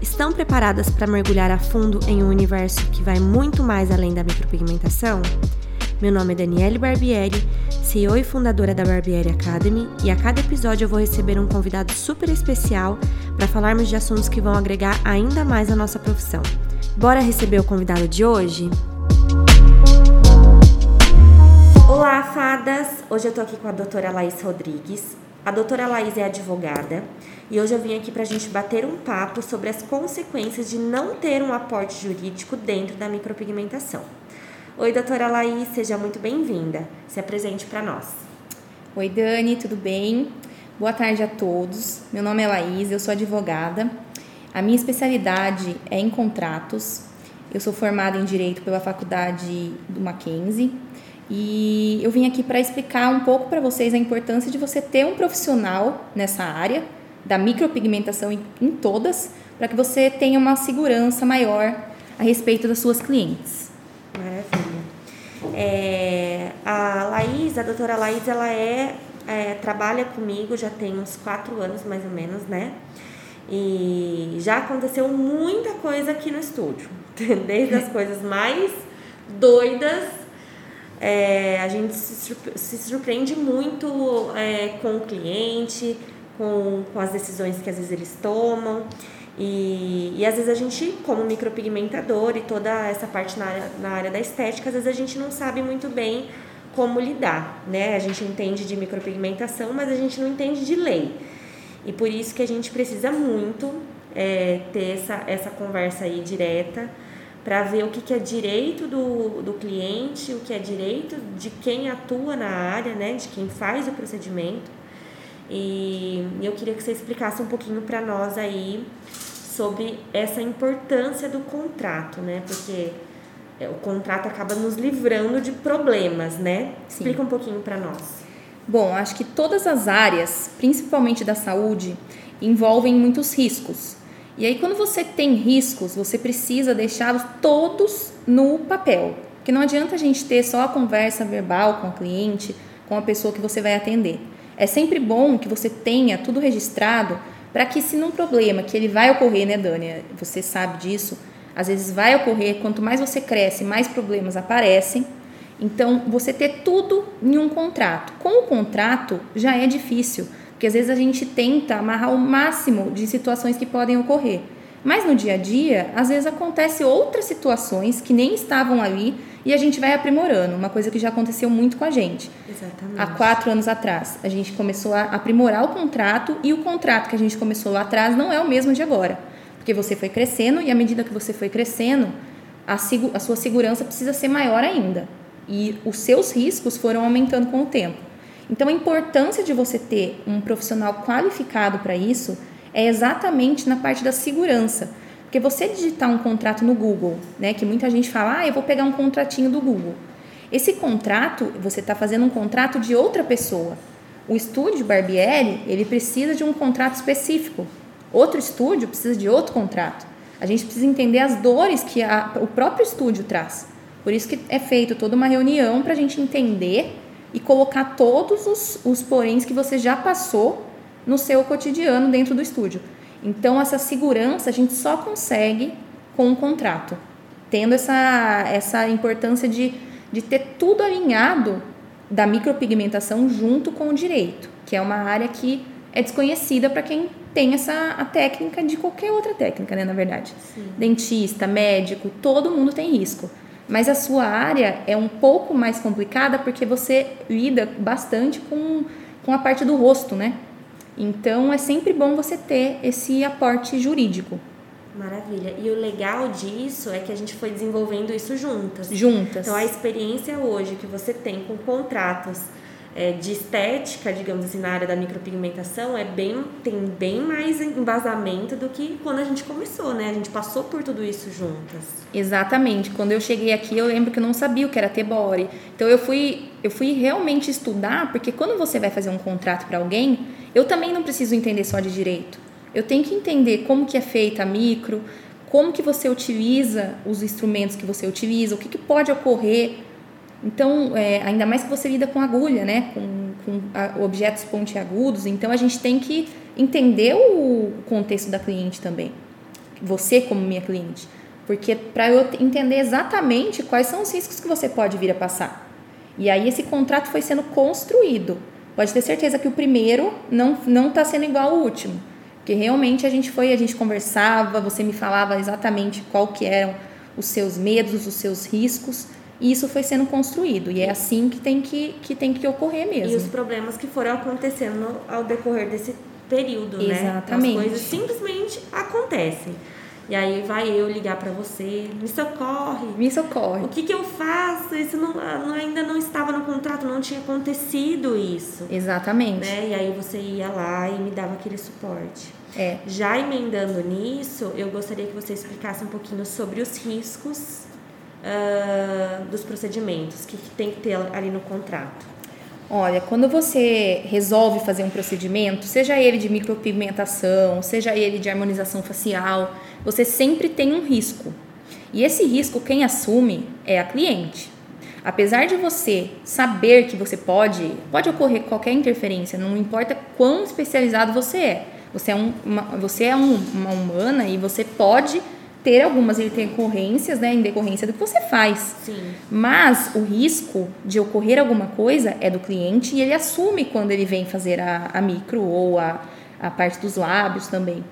estão preparadas para mergulhar a fundo em um universo que vai muito mais além da micropigmentação? Meu nome é Daniele Barbieri, CEO e fundadora da Barbieri Academy, e a cada episódio eu vou receber um convidado super especial para falarmos de assuntos que vão agregar ainda mais a nossa profissão. Bora receber o convidado de hoje? Olá, fadas! Hoje eu tô aqui com a doutora Laís Rodrigues. A doutora Laís é advogada e hoje eu vim aqui para a gente bater um papo sobre as consequências de não ter um aporte jurídico dentro da micropigmentação. Oi, doutora Laís, seja muito bem-vinda. Se apresente para nós. Oi, Dani, tudo bem? Boa tarde a todos. Meu nome é Laís, eu sou advogada. A minha especialidade é em contratos. Eu sou formada em Direito pela Faculdade do Mackenzie e eu vim aqui para explicar um pouco para vocês a importância de você ter um profissional nessa área da micropigmentação em, em todas, para que você tenha uma segurança maior a respeito das suas clientes. Maravilha. É, a Laís, a doutora Laís, ela é, é, trabalha comigo já tem uns quatro anos mais ou menos, né? E já aconteceu muita coisa aqui no estúdio, desde as coisas mais doidas é, a gente se surpreende muito é, com o cliente, com, com as decisões que às vezes eles tomam. E, e às vezes a gente, como micropigmentador e toda essa parte na área, na área da estética, às vezes a gente não sabe muito bem como lidar, né? A gente entende de micropigmentação, mas a gente não entende de lei. E por isso que a gente precisa muito é, ter essa, essa conversa aí direta para ver o que, que é direito do, do cliente, o que é direito de quem atua na área, né, de quem faz o procedimento. E eu queria que você explicasse um pouquinho para nós aí sobre essa importância do contrato, né? Porque é, o contrato acaba nos livrando de problemas, né? Sim. Explica um pouquinho para nós. Bom, acho que todas as áreas, principalmente da saúde, envolvem muitos riscos. E aí, quando você tem riscos, você precisa deixá-los todos no papel. Porque não adianta a gente ter só a conversa verbal com o cliente, com a pessoa que você vai atender. É sempre bom que você tenha tudo registrado para que, se num problema que ele vai ocorrer, né, Dani? Você sabe disso. Às vezes vai ocorrer, quanto mais você cresce, mais problemas aparecem. Então, você ter tudo em um contrato. Com o contrato já é difícil porque às vezes a gente tenta amarrar o máximo de situações que podem ocorrer. Mas no dia a dia, às vezes acontece outras situações que nem estavam ali e a gente vai aprimorando. Uma coisa que já aconteceu muito com a gente. Exatamente. Há quatro anos atrás, a gente começou a aprimorar o contrato e o contrato que a gente começou lá atrás não é o mesmo de agora. Porque você foi crescendo e à medida que você foi crescendo, a, a sua segurança precisa ser maior ainda. E os seus riscos foram aumentando com o tempo. Então, a importância de você ter um profissional qualificado para isso é exatamente na parte da segurança. Porque você digitar um contrato no Google, né, que muita gente fala, ah, eu vou pegar um contratinho do Google. Esse contrato, você está fazendo um contrato de outra pessoa. O estúdio Barbieri, ele precisa de um contrato específico. Outro estúdio precisa de outro contrato. A gente precisa entender as dores que a, o próprio estúdio traz. Por isso que é feito toda uma reunião para a gente entender e colocar todos os, os poréns que você já passou no seu cotidiano dentro do estúdio. Então, essa segurança a gente só consegue com um contrato, tendo essa, essa importância de, de ter tudo alinhado da micropigmentação junto com o direito, que é uma área que é desconhecida para quem tem essa a técnica de qualquer outra técnica, né, na verdade. Sim. Dentista, médico, todo mundo tem risco. Mas a sua área é um pouco mais complicada porque você lida bastante com, com a parte do rosto, né? Então é sempre bom você ter esse aporte jurídico. Maravilha. E o legal disso é que a gente foi desenvolvendo isso juntas. Juntas. Então a experiência hoje que você tem com contratos é, de estética, digamos assim, na área da micropigmentação, é bem, tem bem mais embasamento do que quando a gente começou, né? A gente passou por tudo isso juntas. Exatamente. Quando eu cheguei aqui, eu lembro que eu não sabia o que era T-body. Então eu fui, eu fui realmente estudar, porque quando você vai fazer um contrato para alguém, eu também não preciso entender só de direito. Eu tenho que entender como que é feita a micro, como que você utiliza os instrumentos que você utiliza, o que, que pode ocorrer então, é, ainda mais que você lida com agulha, né? Com, com a, objetos pontiagudos. Então, a gente tem que entender o contexto da cliente também. você como minha cliente? Porque para eu entender exatamente quais são os riscos que você pode vir a passar. E aí esse contrato foi sendo construído. Pode ter certeza que o primeiro não não está sendo igual ao último, porque realmente a gente foi, a gente conversava, você me falava exatamente qual que eram os seus medos, os seus riscos, e isso foi sendo construído. E é assim que tem que, que, tem que ocorrer mesmo. E os problemas que foram acontecendo ao decorrer desse período, Exatamente. né? Exatamente. As coisas simplesmente acontecem. E aí vai eu ligar para você, me socorre. Me socorre. O que, que eu faço? Isso não, não, ainda não estava no contrato, não tinha acontecido isso. Exatamente. Né? E aí você ia lá e me dava aquele suporte. É. Já emendando nisso, eu gostaria que você explicasse um pouquinho sobre os riscos uh, dos procedimentos, que, que tem que ter ali no contrato. Olha, quando você resolve fazer um procedimento, seja ele de micropigmentação, seja ele de harmonização facial, você sempre tem um risco. E esse risco quem assume é a cliente. Apesar de você saber que você pode, pode ocorrer qualquer interferência, não importa quão especializado você é. Você é, um, uma, você é um, uma humana e você pode ter algumas intercorrências, né, em decorrência do que você faz. Sim. Mas o risco de ocorrer alguma coisa é do cliente e ele assume quando ele vem fazer a, a micro ou a, a parte dos lábios também.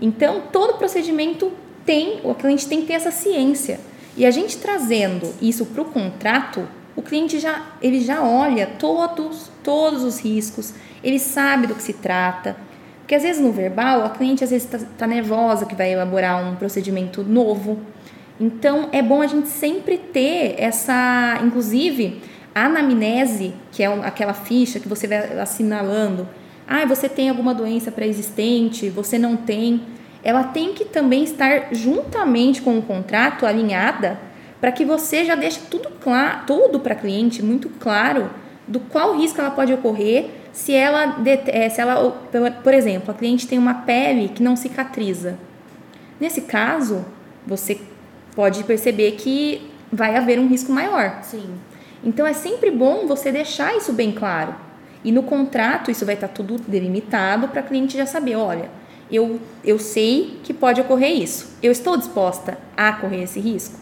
Então, todo procedimento tem, o cliente tem que ter essa ciência. E a gente trazendo isso para o contrato, o cliente já, ele já olha todos, todos os riscos, ele sabe do que se trata, porque às vezes no verbal, a cliente às vezes está tá nervosa que vai elaborar um procedimento novo. Então é bom a gente sempre ter essa, inclusive, a anamnese, que é aquela ficha que você vai assinalando. Ah, você tem alguma doença pré-existente, você não tem. Ela tem que também estar juntamente com o contrato alinhada para que você já deixe tudo claro, tudo para a cliente muito claro do qual risco ela pode ocorrer se ela, é, se ela, por exemplo, a cliente tem uma pele que não cicatriza. Nesse caso, você pode perceber que vai haver um risco maior. Sim. Então é sempre bom você deixar isso bem claro. E no contrato isso vai estar tudo delimitado para a cliente já saber, olha, eu, eu sei que pode ocorrer isso. Eu estou disposta a correr esse risco?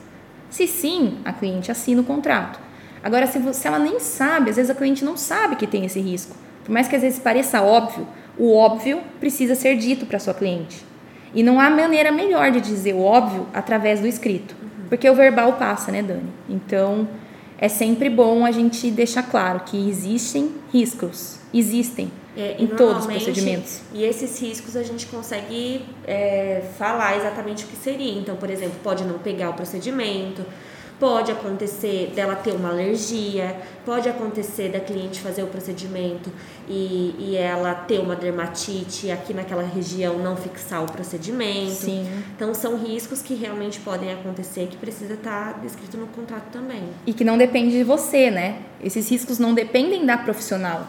Se sim, a cliente assina o contrato. Agora, se, você, se ela nem sabe, às vezes a cliente não sabe que tem esse risco. Por mais que às vezes pareça óbvio, o óbvio precisa ser dito para sua cliente. E não há maneira melhor de dizer o óbvio através do escrito. Uhum. Porque o verbal passa, né, Dani? Então, é sempre bom a gente deixar claro que existem riscos. Existem. É, em todos os procedimentos. E esses riscos a gente consegue é, falar exatamente o que seria. Então, por exemplo, pode não pegar o procedimento, Pode acontecer dela ter uma alergia, pode acontecer da cliente fazer o procedimento e, e ela ter uma dermatite e aqui naquela região não fixar o procedimento. Sim. Então são riscos que realmente podem acontecer que precisa estar descrito no contrato também. E que não depende de você, né? Esses riscos não dependem da profissional.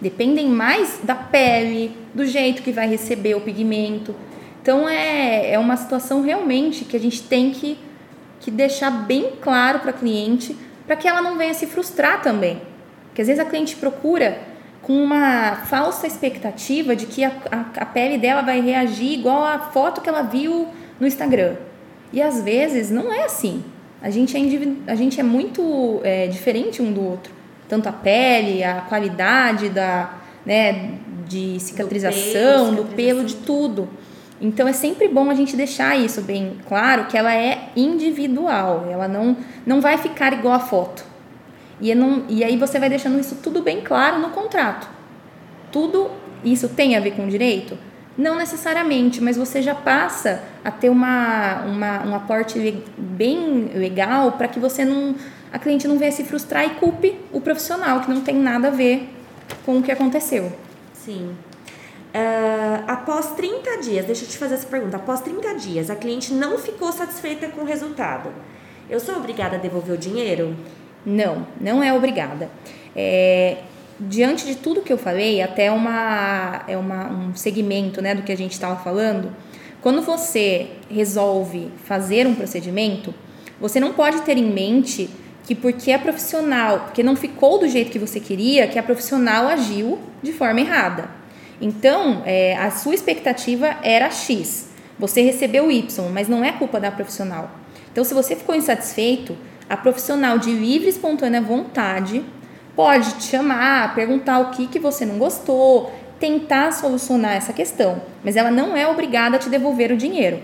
Dependem mais da pele, do jeito que vai receber o pigmento. Então é, é uma situação realmente que a gente tem que que deixar bem claro para a cliente, para que ela não venha se frustrar também. Porque às vezes a cliente procura com uma falsa expectativa de que a, a, a pele dela vai reagir igual a foto que ela viu no Instagram. E às vezes não é assim. A gente é, a gente é muito é, diferente um do outro. Tanto a pele, a qualidade da, né, de cicatrização, do pelo, do pelo de tudo. Então é sempre bom a gente deixar isso bem claro que ela é individual, ela não, não vai ficar igual a foto. E, não, e aí você vai deixando isso tudo bem claro no contrato. Tudo isso tem a ver com direito? Não necessariamente, mas você já passa a ter uma, uma, um aporte bem legal para que você não. a cliente não venha se frustrar e culpe o profissional, que não tem nada a ver com o que aconteceu. Sim. Uh, após 30 dias, deixa eu te fazer essa pergunta. Após 30 dias, a cliente não ficou satisfeita com o resultado. Eu sou obrigada a devolver o dinheiro? Não, não é obrigada. É, diante de tudo que eu falei, até uma, é uma, um segmento né, do que a gente estava falando, quando você resolve fazer um procedimento, você não pode ter em mente que porque a profissional, porque não ficou do jeito que você queria, que a profissional agiu de forma errada. Então, é, a sua expectativa era X, Você recebeu Y, mas não é culpa da profissional. Então, se você ficou insatisfeito, a profissional de livre e espontânea vontade pode te chamar, perguntar o que, que você não gostou, tentar solucionar essa questão, mas ela não é obrigada a te devolver o dinheiro.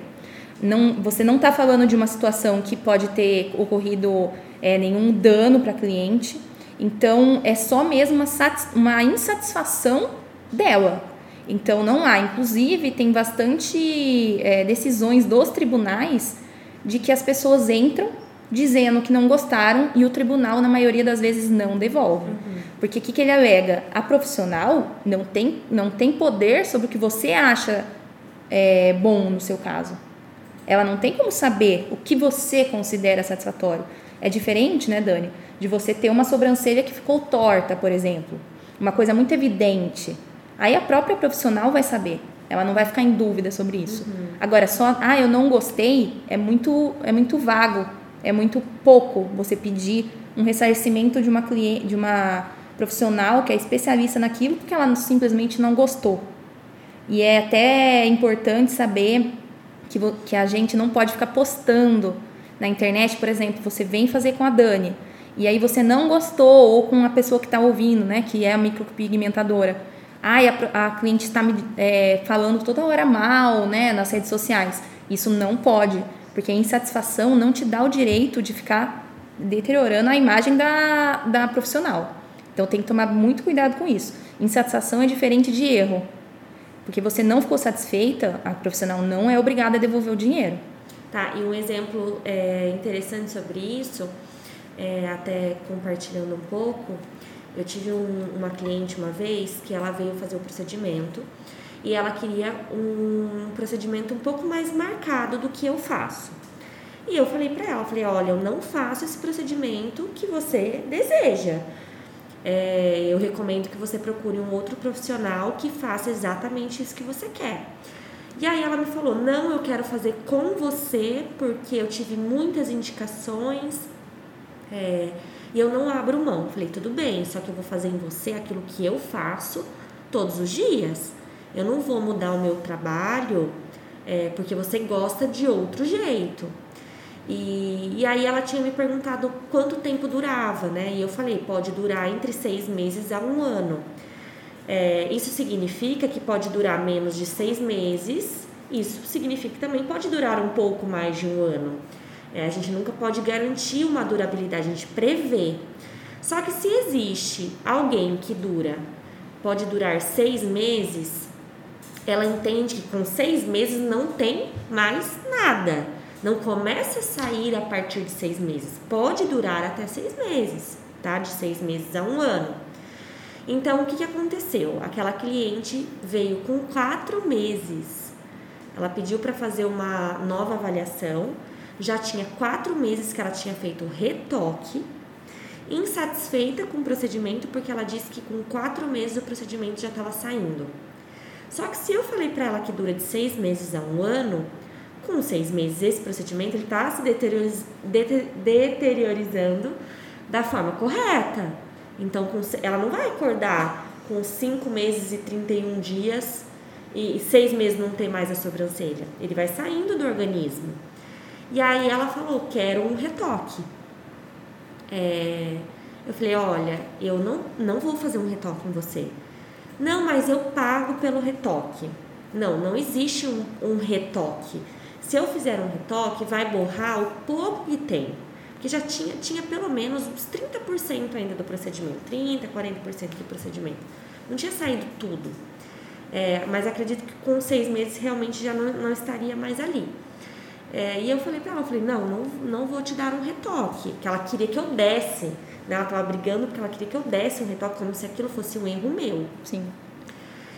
Não, você não está falando de uma situação que pode ter ocorrido é, nenhum dano para cliente, então é só mesmo uma, uma insatisfação dela. Então não há, inclusive tem bastante é, decisões dos tribunais de que as pessoas entram dizendo que não gostaram e o tribunal na maioria das vezes não devolve. Uhum. Porque o que, que ele alega? A profissional não tem, não tem poder sobre o que você acha é, bom no seu caso. Ela não tem como saber o que você considera satisfatório. É diferente, né, Dani, de você ter uma sobrancelha que ficou torta, por exemplo. Uma coisa muito evidente. Aí a própria profissional vai saber. Ela não vai ficar em dúvida sobre isso. Uhum. Agora, só, ah, eu não gostei, é muito, é muito vago. É muito pouco você pedir um ressarcimento de uma cliente, de uma profissional que é especialista naquilo porque ela simplesmente não gostou. E é até importante saber que, que a gente não pode ficar postando na internet, por exemplo, você vem fazer com a Dani e aí você não gostou ou com a pessoa que está ouvindo, né, que é a micropigmentadora. Ai, a, a cliente está me é, falando toda hora mal, né, nas redes sociais. Isso não pode, porque a insatisfação não te dá o direito de ficar deteriorando a imagem da, da profissional. Então tem que tomar muito cuidado com isso. Insatisfação é diferente de erro. Porque você não ficou satisfeita, a profissional não é obrigada a devolver o dinheiro. Tá, e um exemplo é, interessante sobre isso, é, até compartilhando um pouco, eu tive um, uma cliente uma vez que ela veio fazer o procedimento e ela queria um procedimento um pouco mais marcado do que eu faço. E eu falei para ela, falei, olha, eu não faço esse procedimento que você deseja é, eu recomendo que você procure um outro profissional que faça exatamente isso que você quer. E aí ela me falou: não, eu quero fazer com você porque eu tive muitas indicações é, e eu não abro mão. Falei: tudo bem, só que eu vou fazer em você aquilo que eu faço todos os dias. Eu não vou mudar o meu trabalho é, porque você gosta de outro jeito. E, e aí ela tinha me perguntado quanto tempo durava, né? E eu falei, pode durar entre seis meses a um ano. É, isso significa que pode durar menos de seis meses, isso significa que também pode durar um pouco mais de um ano. É, a gente nunca pode garantir uma durabilidade, a gente prevê. Só que se existe alguém que dura, pode durar seis meses, ela entende que com seis meses não tem mais nada. Não começa a sair a partir de seis meses. Pode durar até seis meses, tá? De seis meses a um ano. Então, o que, que aconteceu? Aquela cliente veio com quatro meses. Ela pediu para fazer uma nova avaliação. Já tinha quatro meses que ela tinha feito retoque. Insatisfeita com o procedimento, porque ela disse que com quatro meses o procedimento já estava saindo. Só que se eu falei para ela que dura de seis meses a um ano, com seis meses esse procedimento está se deterioriz, deteriorizando da forma correta. Então, ela não vai acordar com cinco meses e 31 dias e seis meses não tem mais a sobrancelha. Ele vai saindo do organismo. E aí ela falou, quero um retoque. É, eu falei, olha, eu não, não vou fazer um retoque em você. Não, mas eu pago pelo retoque. Não, não existe um, um retoque. Se eu fizer um retoque, vai borrar o pouco que tem. Porque já tinha, tinha pelo menos uns 30% ainda do procedimento. 30%, 40% do procedimento. Não tinha saído tudo. É, mas acredito que com seis meses realmente já não, não estaria mais ali. É, e eu falei para ela, eu falei, não, não, não vou te dar um retoque. Que ela queria que eu desse. Né? Ela estava brigando porque ela queria que eu desse um retoque como se aquilo fosse um erro meu. Sim.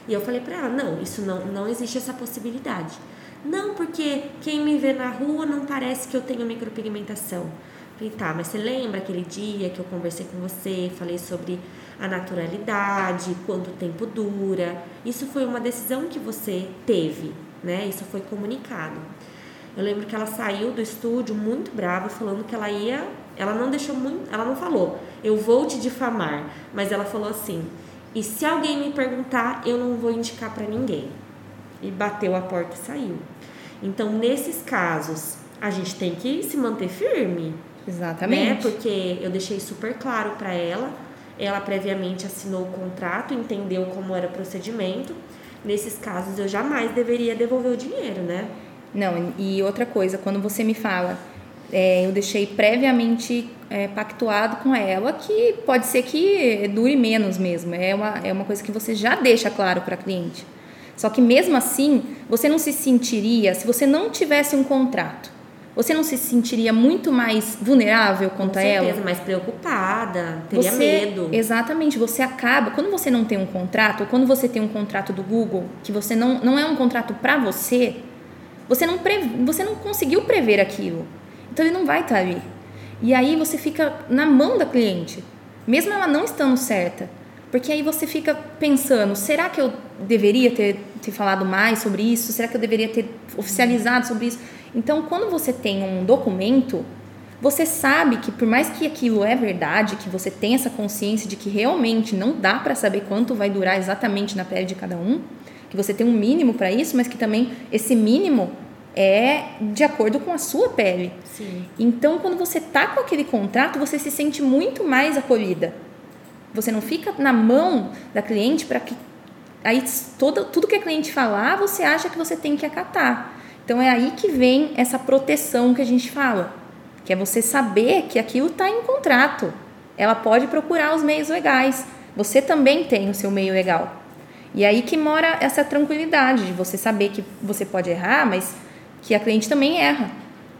E eu falei para ela, não, isso não, não existe essa possibilidade. Não, porque quem me vê na rua não parece que eu tenho micropigmentação. Falei, tá, mas você lembra aquele dia que eu conversei com você, falei sobre a naturalidade, quanto tempo dura? Isso foi uma decisão que você teve, né? Isso foi comunicado. Eu lembro que ela saiu do estúdio muito brava, falando que ela ia. Ela não deixou muito. Ela não falou, eu vou te difamar. Mas ela falou assim: e se alguém me perguntar, eu não vou indicar para ninguém e bateu a porta e saiu. Então, nesses casos, a gente tem que se manter firme. Exatamente. Né? Porque eu deixei super claro para ela, ela previamente assinou o contrato, entendeu como era o procedimento. Nesses casos, eu jamais deveria devolver o dinheiro, né? Não, e outra coisa, quando você me fala, é, eu deixei previamente é, pactuado com ela que pode ser que dure menos mesmo. É uma, é uma coisa que você já deixa claro para a cliente. Só que mesmo assim, você não se sentiria, se você não tivesse um contrato, você não se sentiria muito mais vulnerável Com certeza, ela? mais preocupada, teria você, medo. Exatamente, você acaba, quando você não tem um contrato, ou quando você tem um contrato do Google, que você não, não é um contrato para você, você não, pre, você não conseguiu prever aquilo. Então ele não vai estar ali. E aí você fica na mão da cliente, mesmo ela não estando certa. Porque aí você fica pensando, será que eu deveria ter, ter falado mais sobre isso? Será que eu deveria ter oficializado sobre isso? Então, quando você tem um documento, você sabe que por mais que aquilo é verdade, que você tem essa consciência de que realmente não dá para saber quanto vai durar exatamente na pele de cada um, que você tem um mínimo para isso, mas que também esse mínimo é de acordo com a sua pele. Sim. Então, quando você tá com aquele contrato, você se sente muito mais acolhida. Você não fica na mão da cliente para que aí todo, tudo que a cliente falar, você acha que você tem que acatar. Então é aí que vem essa proteção que a gente fala, que é você saber que aquilo está em contrato. Ela pode procurar os meios legais. Você também tem o seu meio legal. E aí que mora essa tranquilidade de você saber que você pode errar, mas que a cliente também erra.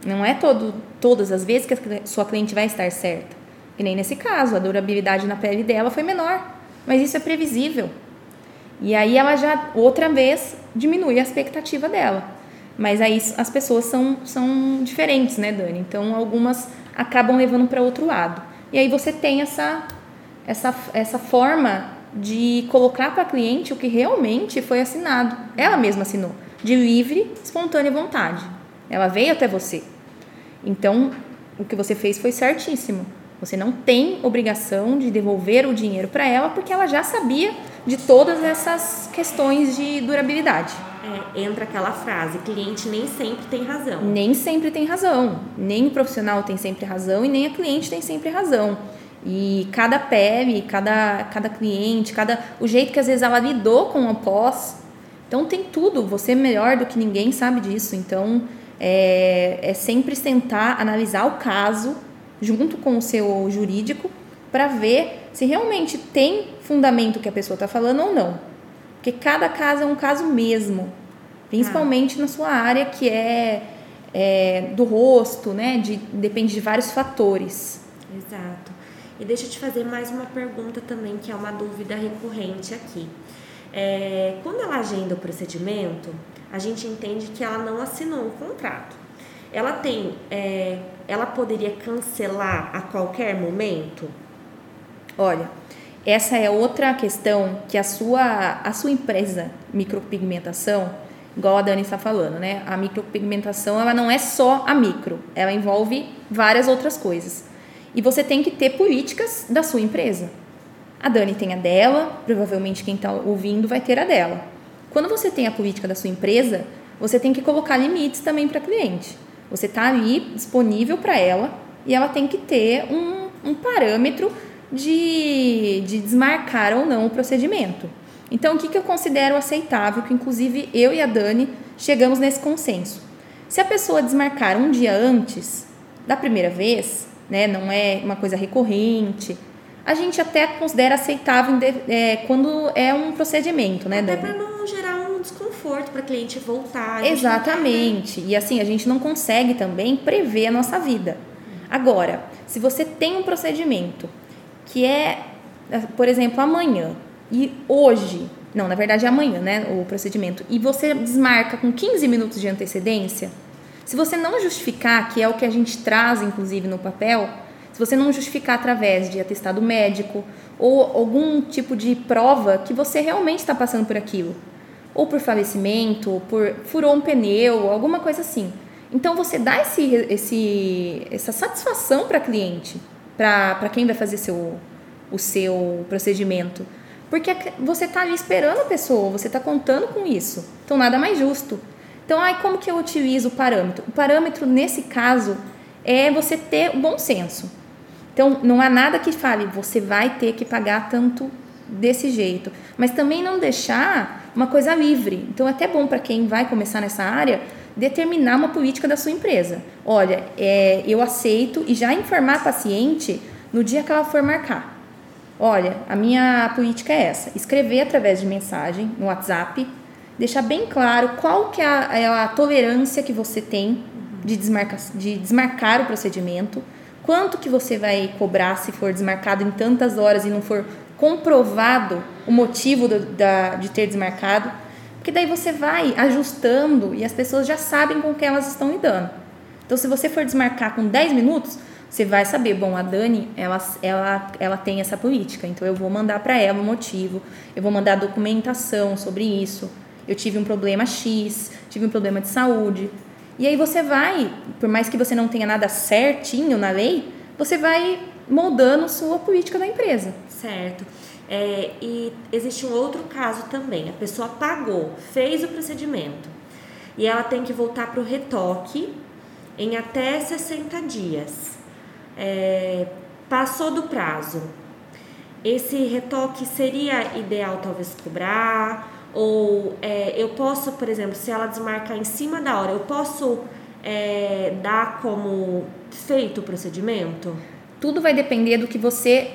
Não é todo, todas as vezes que a sua cliente vai estar certa. E nem nesse caso, a durabilidade na pele dela foi menor. Mas isso é previsível. E aí ela já, outra vez, diminui a expectativa dela. Mas aí as pessoas são, são diferentes, né, Dani? Então algumas acabam levando para outro lado. E aí você tem essa, essa, essa forma de colocar para a cliente o que realmente foi assinado. Ela mesma assinou de livre, espontânea vontade. Ela veio até você. Então, o que você fez foi certíssimo. Você não tem obrigação de devolver o dinheiro para ela porque ela já sabia de todas essas questões de durabilidade. É, entra aquela frase: cliente nem sempre tem razão. Nem sempre tem razão. Nem o profissional tem sempre razão e nem a cliente tem sempre razão. E cada pele, cada, cada cliente, cada o jeito que às vezes ela lidou com o pós então tem tudo, você é melhor do que ninguém sabe disso. Então é, é sempre sentar, analisar o caso junto com o seu jurídico para ver se realmente tem fundamento que a pessoa está falando ou não. Porque cada caso é um caso mesmo, principalmente ah. na sua área que é, é, do rosto, né? De, depende de vários fatores. Exato. E deixa eu te fazer mais uma pergunta também, que é uma dúvida recorrente aqui. É, quando ela agenda o procedimento, a gente entende que ela não assinou o contrato. Ela tem, é, ela poderia cancelar a qualquer momento? Olha, essa é outra questão que a sua, a sua empresa micropigmentação, igual a Dani está falando, né? A micropigmentação ela não é só a micro, ela envolve várias outras coisas. E você tem que ter políticas da sua empresa. A Dani tem a dela, provavelmente quem está ouvindo vai ter a dela. Quando você tem a política da sua empresa, você tem que colocar limites também para cliente. Você está ali disponível para ela e ela tem que ter um, um parâmetro de, de desmarcar ou não o procedimento. Então, o que, que eu considero aceitável, que inclusive eu e a Dani chegamos nesse consenso. Se a pessoa desmarcar um dia antes da primeira vez, né, não é uma coisa recorrente, a gente até considera aceitável é, quando é um procedimento, né, Até para não gerar um desconforto para cliente voltar. Exatamente. E assim, a gente não consegue também prever a nossa vida. Agora, se você tem um procedimento que é, por exemplo, amanhã e hoje, não, na verdade é amanhã, né, o procedimento, e você desmarca com 15 minutos de antecedência, se você não justificar, que é o que a gente traz inclusive no papel, se você não justificar através de atestado médico ou algum tipo de prova que você realmente está passando por aquilo, ou por falecimento, ou por furou um pneu, alguma coisa assim. Então você dá esse, esse, essa satisfação para cliente, para quem vai fazer seu, o seu procedimento. Porque você está ali esperando a pessoa, você está contando com isso. Então nada mais justo. Então, aí como que eu utilizo o parâmetro? O parâmetro, nesse caso, é você ter o bom senso. Então, não há nada que fale, você vai ter que pagar tanto desse jeito. Mas também não deixar uma coisa livre. Então, é até bom para quem vai começar nessa área determinar uma política da sua empresa. Olha, é, eu aceito e já informar a paciente no dia que ela for marcar. Olha, a minha política é essa: escrever através de mensagem no WhatsApp, deixar bem claro qual que é a, é a tolerância que você tem de, desmarca, de desmarcar o procedimento, quanto que você vai cobrar se for desmarcado em tantas horas e não for comprovado o motivo do, da, de ter desmarcado, porque daí você vai ajustando e as pessoas já sabem com que elas estão lidando. Então, se você for desmarcar com 10 minutos, você vai saber, bom, a Dani, ela, ela, ela tem essa política, então eu vou mandar para ela o motivo, eu vou mandar documentação sobre isso. Eu tive um problema X, tive um problema de saúde. E aí você vai, por mais que você não tenha nada certinho na lei, você vai moldando sua política da empresa. Certo. É, e existe um outro caso também. A pessoa pagou, fez o procedimento e ela tem que voltar para o retoque em até 60 dias. É, passou do prazo. Esse retoque seria ideal talvez cobrar? Ou é, eu posso, por exemplo, se ela desmarcar em cima da hora, eu posso é, dar como feito o procedimento? Tudo vai depender do que você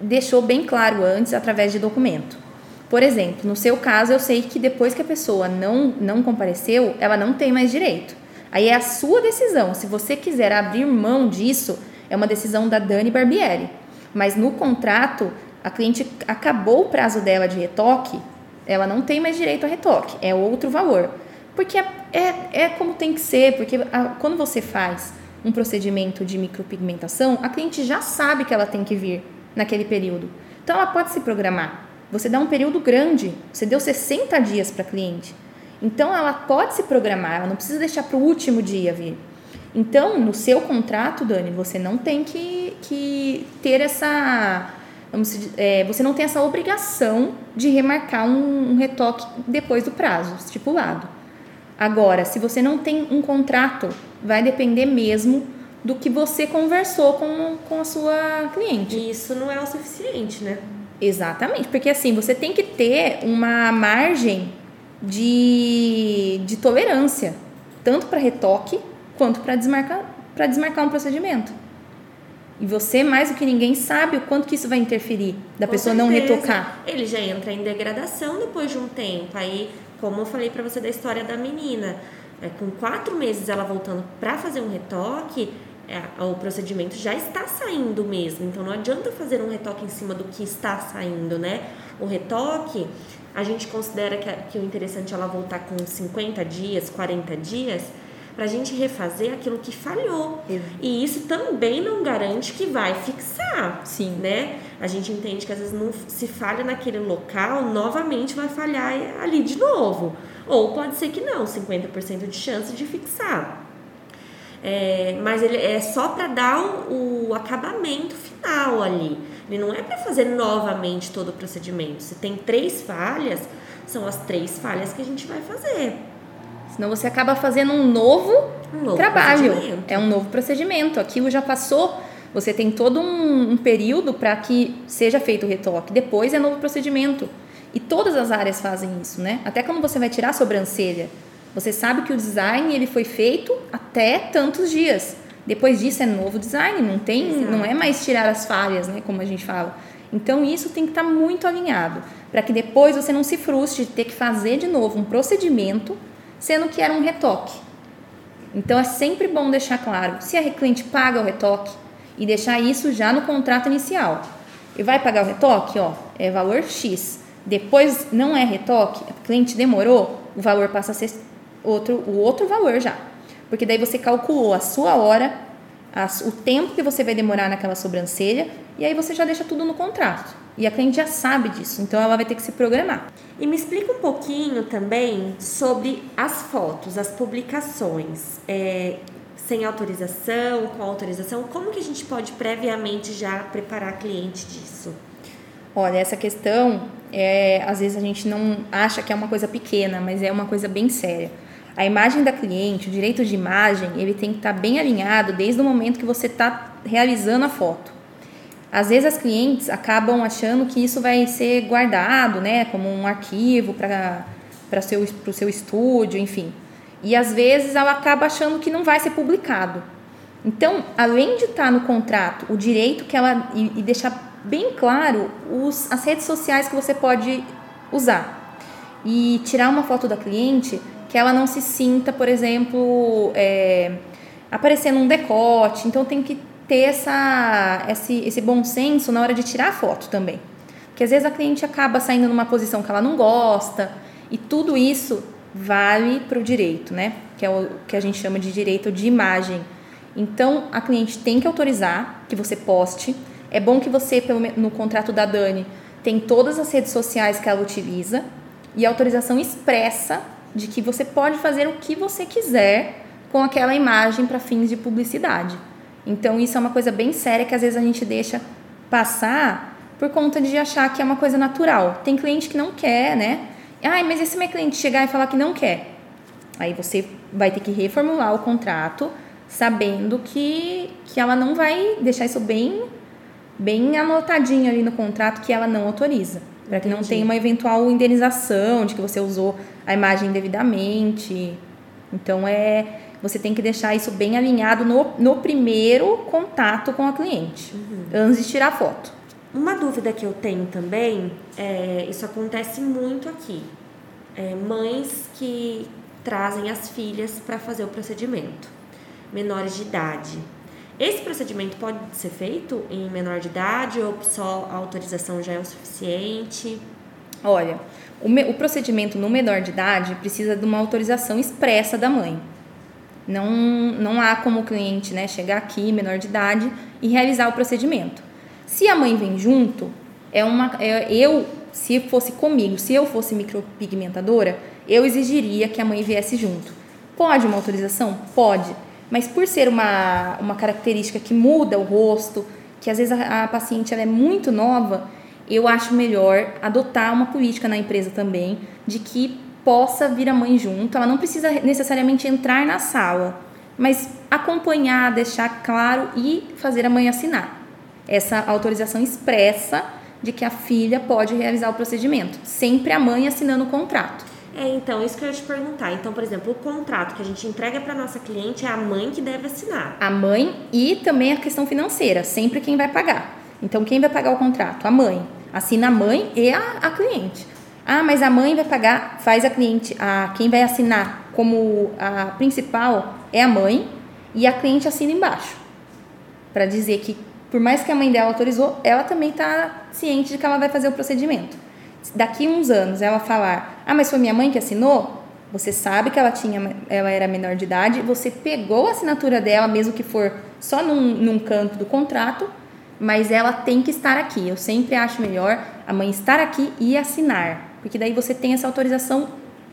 deixou bem claro antes através de documento. Por exemplo, no seu caso, eu sei que depois que a pessoa não, não compareceu, ela não tem mais direito. Aí é a sua decisão. Se você quiser abrir mão disso, é uma decisão da Dani Barbieri. Mas no contrato, a cliente acabou o prazo dela de retoque, ela não tem mais direito a retoque, é outro valor. Porque é, é, é como tem que ser, porque a, quando você faz um procedimento de micropigmentação, a cliente já sabe que ela tem que vir naquele período. Então ela pode se programar. Você dá um período grande, você deu 60 dias para a cliente. Então ela pode se programar, ela não precisa deixar para o último dia vir. Então, no seu contrato, Dani, você não tem que, que ter essa é, você não tem essa obrigação de remarcar um, um, retoque depois do prazo estipulado. Agora, se você não tem um contrato, vai depender mesmo do que você conversou com, com a sua cliente. E isso não é o suficiente, né? Exatamente, porque assim, você tem que ter uma margem de, de tolerância, tanto para retoque quanto para desmarcar, desmarcar um procedimento. E você, mais do que ninguém, sabe o quanto que isso vai interferir da Com pessoa certeza. não retocar. Ele já entra em degradação depois de um tempo. Aí, como eu falei para você da história da menina, é, com quatro meses ela voltando para fazer um retoque, é, o procedimento já está saindo mesmo. Então, não adianta fazer um retoque em cima do que está saindo, né? O retoque, a gente considera que, que o interessante é ela voltar com 50 dias, 40 dias para a gente refazer aquilo que falhou. Exato. E isso também não garante que vai fixar. Sim. Né? A gente entende que às vezes não se falha naquele local, novamente vai falhar ali de novo. Ou pode ser que não, 50% de chance de fixar. É, mas ele é só para dar o, o, acabamento final ali. Ele não é para fazer novamente todo o procedimento. Se tem três falhas, são as três falhas que a gente vai fazer. Senão você acaba fazendo um novo, um novo trabalho. É um novo procedimento. Aquilo já passou. Você tem todo um, um período para que seja feito o retoque. Depois é novo procedimento. E todas as áreas fazem isso, né? Até quando você vai tirar a sobrancelha, você sabe que o design ele foi feito até tantos dias. Depois disso é novo design, não tem, Exato. não é mais tirar as falhas, né, como a gente fala. Então isso tem que estar tá muito alinhado, para que depois você não se frustre de ter que fazer de novo um procedimento sendo que era um retoque. Então é sempre bom deixar claro se a cliente paga o retoque e deixar isso já no contrato inicial. E vai pagar o retoque, ó, é valor X. Depois não é retoque, a cliente demorou, o valor passa a ser outro, o outro valor já. Porque daí você calculou a sua hora, o tempo que você vai demorar naquela sobrancelha, e aí você já deixa tudo no contrato. E a cliente já sabe disso, então ela vai ter que se programar. E me explica um pouquinho também sobre as fotos, as publicações. É, sem autorização, com autorização, como que a gente pode previamente já preparar a cliente disso? Olha, essa questão, é, às vezes a gente não acha que é uma coisa pequena, mas é uma coisa bem séria. A imagem da cliente, o direito de imagem, ele tem que estar tá bem alinhado desde o momento que você está realizando a foto. Às vezes as clientes acabam achando que isso vai ser guardado, né, como um arquivo para para seu o seu estúdio, enfim. E às vezes ela acaba achando que não vai ser publicado. Então, além de estar tá no contrato o direito que ela e, e deixar bem claro os, as redes sociais que você pode usar e tirar uma foto da cliente que ela não se sinta, por exemplo, é, aparecendo um decote. Então, tem que ter essa, esse, esse bom senso na hora de tirar a foto também. Porque às vezes a cliente acaba saindo numa posição que ela não gosta e tudo isso vale para o direito, né? Que é o que a gente chama de direito de imagem. Então, a cliente tem que autorizar que você poste. É bom que você, no contrato da Dani, tem todas as redes sociais que ela utiliza e autorização expressa de que você pode fazer o que você quiser com aquela imagem para fins de publicidade. Então, isso é uma coisa bem séria que às vezes a gente deixa passar por conta de achar que é uma coisa natural. Tem cliente que não quer, né? Ai, mas e se minha cliente chegar e falar que não quer? Aí você vai ter que reformular o contrato sabendo que, que ela não vai deixar isso bem, bem anotadinho ali no contrato que ela não autoriza. Para que não tenha uma eventual indenização de que você usou a imagem devidamente. Então é você tem que deixar isso bem alinhado no, no primeiro contato com a cliente, uhum. antes de tirar foto. Uma dúvida que eu tenho também, é, isso acontece muito aqui. É, mães que trazem as filhas para fazer o procedimento, menores de idade. Esse procedimento pode ser feito em menor de idade ou só a autorização já é o suficiente? Olha, o, me, o procedimento no menor de idade precisa de uma autorização expressa da mãe. Não, não há como o cliente né, chegar aqui, menor de idade, e realizar o procedimento. Se a mãe vem junto, é uma. É, eu, se fosse comigo, se eu fosse micropigmentadora, eu exigiria que a mãe viesse junto. Pode uma autorização? Pode. Mas por ser uma, uma característica que muda o rosto, que às vezes a, a paciente ela é muito nova, eu acho melhor adotar uma política na empresa também de que possa vir a mãe junto. Ela não precisa necessariamente entrar na sala, mas acompanhar, deixar claro e fazer a mãe assinar essa autorização expressa de que a filha pode realizar o procedimento, sempre a mãe assinando o contrato. É, então, isso que eu ia te perguntar. Então, por exemplo, o contrato que a gente entrega para nossa cliente é a mãe que deve assinar. A mãe e também a questão financeira, sempre quem vai pagar. Então, quem vai pagar o contrato? A mãe. Assina a mãe e a, a cliente. Ah, mas a mãe vai pagar, faz a cliente, a quem vai assinar como a principal é a mãe e a cliente assina embaixo. Para dizer que, por mais que a mãe dela autorizou, ela também está ciente de que ela vai fazer o procedimento. Daqui uns anos ela falar: "Ah, mas foi minha mãe que assinou?" Você sabe que ela tinha, ela era menor de idade, você pegou a assinatura dela, mesmo que for só num, num canto do contrato, mas ela tem que estar aqui. Eu sempre acho melhor a mãe estar aqui e assinar porque daí você tem essa autorização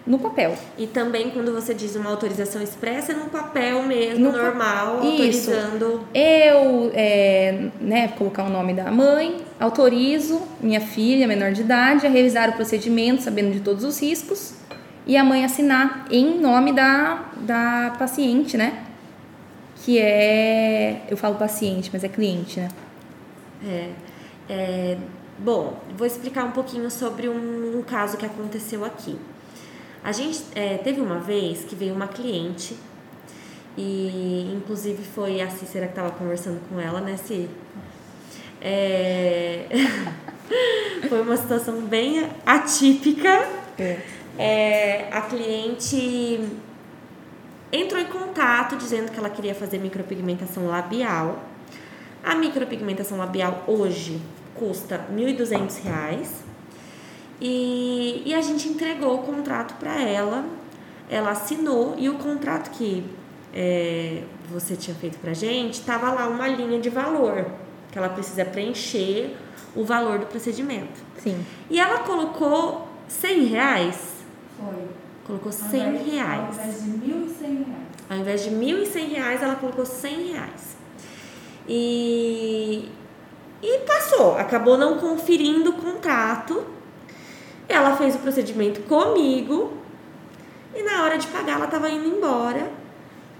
no papel. E também quando você diz uma autorização expressa, é no papel mesmo, no normal, pa... autorizando. Eu, é, né, colocar o nome da mãe, autorizo minha filha, menor de idade, a revisar o procedimento, sabendo de todos os riscos, e a mãe assinar em nome da, da paciente, né? Que é. Eu falo paciente, mas é cliente, né? É. é Bom, vou explicar um pouquinho sobre um, um caso que aconteceu aqui. A gente é, teve uma vez que veio uma cliente e inclusive foi a Cícera que estava conversando com ela, né, Cí? É... foi uma situação bem atípica. É. É, a cliente entrou em contato dizendo que ela queria fazer micropigmentação labial. A micropigmentação labial hoje custa R$ 1.200 e, e a gente entregou o contrato para ela, ela assinou e o contrato que é, você tinha feito para gente tava lá uma linha de valor que ela precisa preencher o valor do procedimento. Sim. E ela colocou 100 reais. Foi. Colocou 100 ao invés, reais. Ao invés de 1.100 reais. Ao invés de 1.100 reais, ela colocou 100 reais. E e passou, acabou não conferindo o contrato. Ela fez o procedimento comigo E na hora de pagar, ela tava indo embora.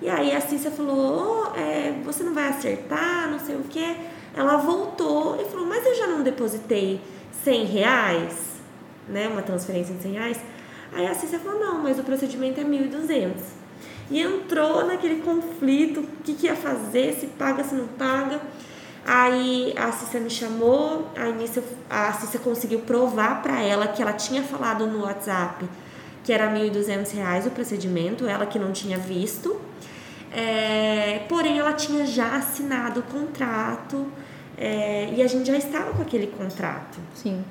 E aí a Cícia falou: oh, é, você não vai acertar, não sei o quê. Ela voltou e falou: mas eu já não depositei 100 reais, né? Uma transferência de 100 reais. Aí a Cícia falou: não, mas o procedimento é 1.200. E entrou naquele conflito: o que, que ia fazer, se paga, se não paga. Aí a Cícia me chamou, a início a Cícia conseguiu provar para ela que ela tinha falado no WhatsApp que era R$ 1.200 o procedimento, ela que não tinha visto. É, porém, ela tinha já assinado o contrato é, e a gente já estava com aquele contrato. Sim.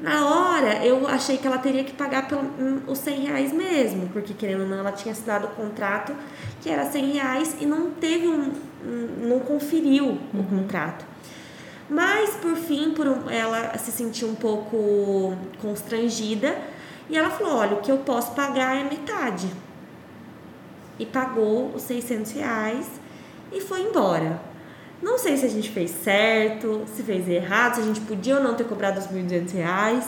Na hora, eu achei que ela teria que pagar pelo, hum, os 100 reais mesmo, porque querendo ou não, ela tinha assinado o contrato que era 100 reais e não teve um. um não conferiu uhum. o contrato. Mas, por fim, por um, ela se sentiu um pouco constrangida e ela falou: olha, o que eu posso pagar é metade. E pagou os 600 reais e foi embora. Não sei se a gente fez certo, se fez errado, se a gente podia ou não ter cobrado os 1.200 reais.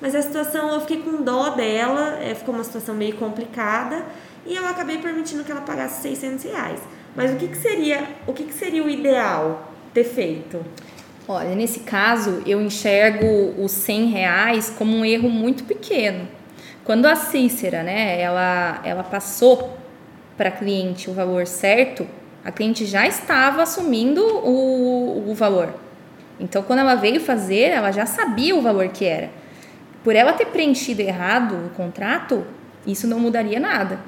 Mas a situação, eu fiquei com dó dela, é, ficou uma situação meio complicada e eu acabei permitindo que ela pagasse 600 reais. Mas o que, que seria o que, que seria o ideal ter feito? Olha, nesse caso eu enxergo os 100 reais como um erro muito pequeno. Quando a Cícera, né, ela, ela passou para cliente o valor certo, a cliente já estava assumindo o, o valor. Então, quando ela veio fazer, ela já sabia o valor que era. Por ela ter preenchido errado o contrato, isso não mudaria nada.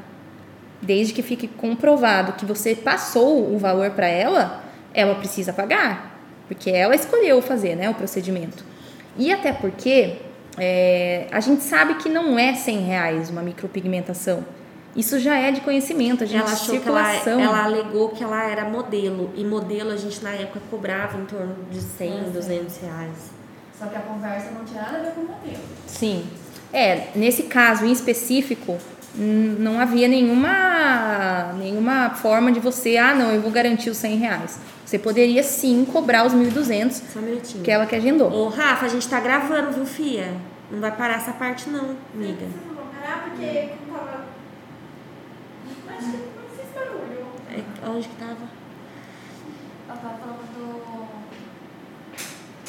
Desde que fique comprovado que você passou o valor para ela, ela precisa pagar, porque ela escolheu fazer né, o procedimento. E até porque é, a gente sabe que não é 100 reais uma micropigmentação. Isso já é de conhecimento, a gente ela achou circulação. Que ela, ela alegou que ela era modelo. E modelo a gente na época cobrava em torno de 100, 200 reais. Só que a conversa não tinha nada a ver com modelo. Sim. É, nesse caso em específico, não havia nenhuma, nenhuma forma de você, ah, não, eu vou garantir os 100 reais. Você poderia sim cobrar os 1.200, Só um minutinho. que é ela que agendou. Ô, Rafa, a gente tá gravando, viu, Fia? Não vai parar essa parte, não, amiga. Não vou parar porque como tava. Mas não fez barulho. É, onde que tava? Ela tava falando do.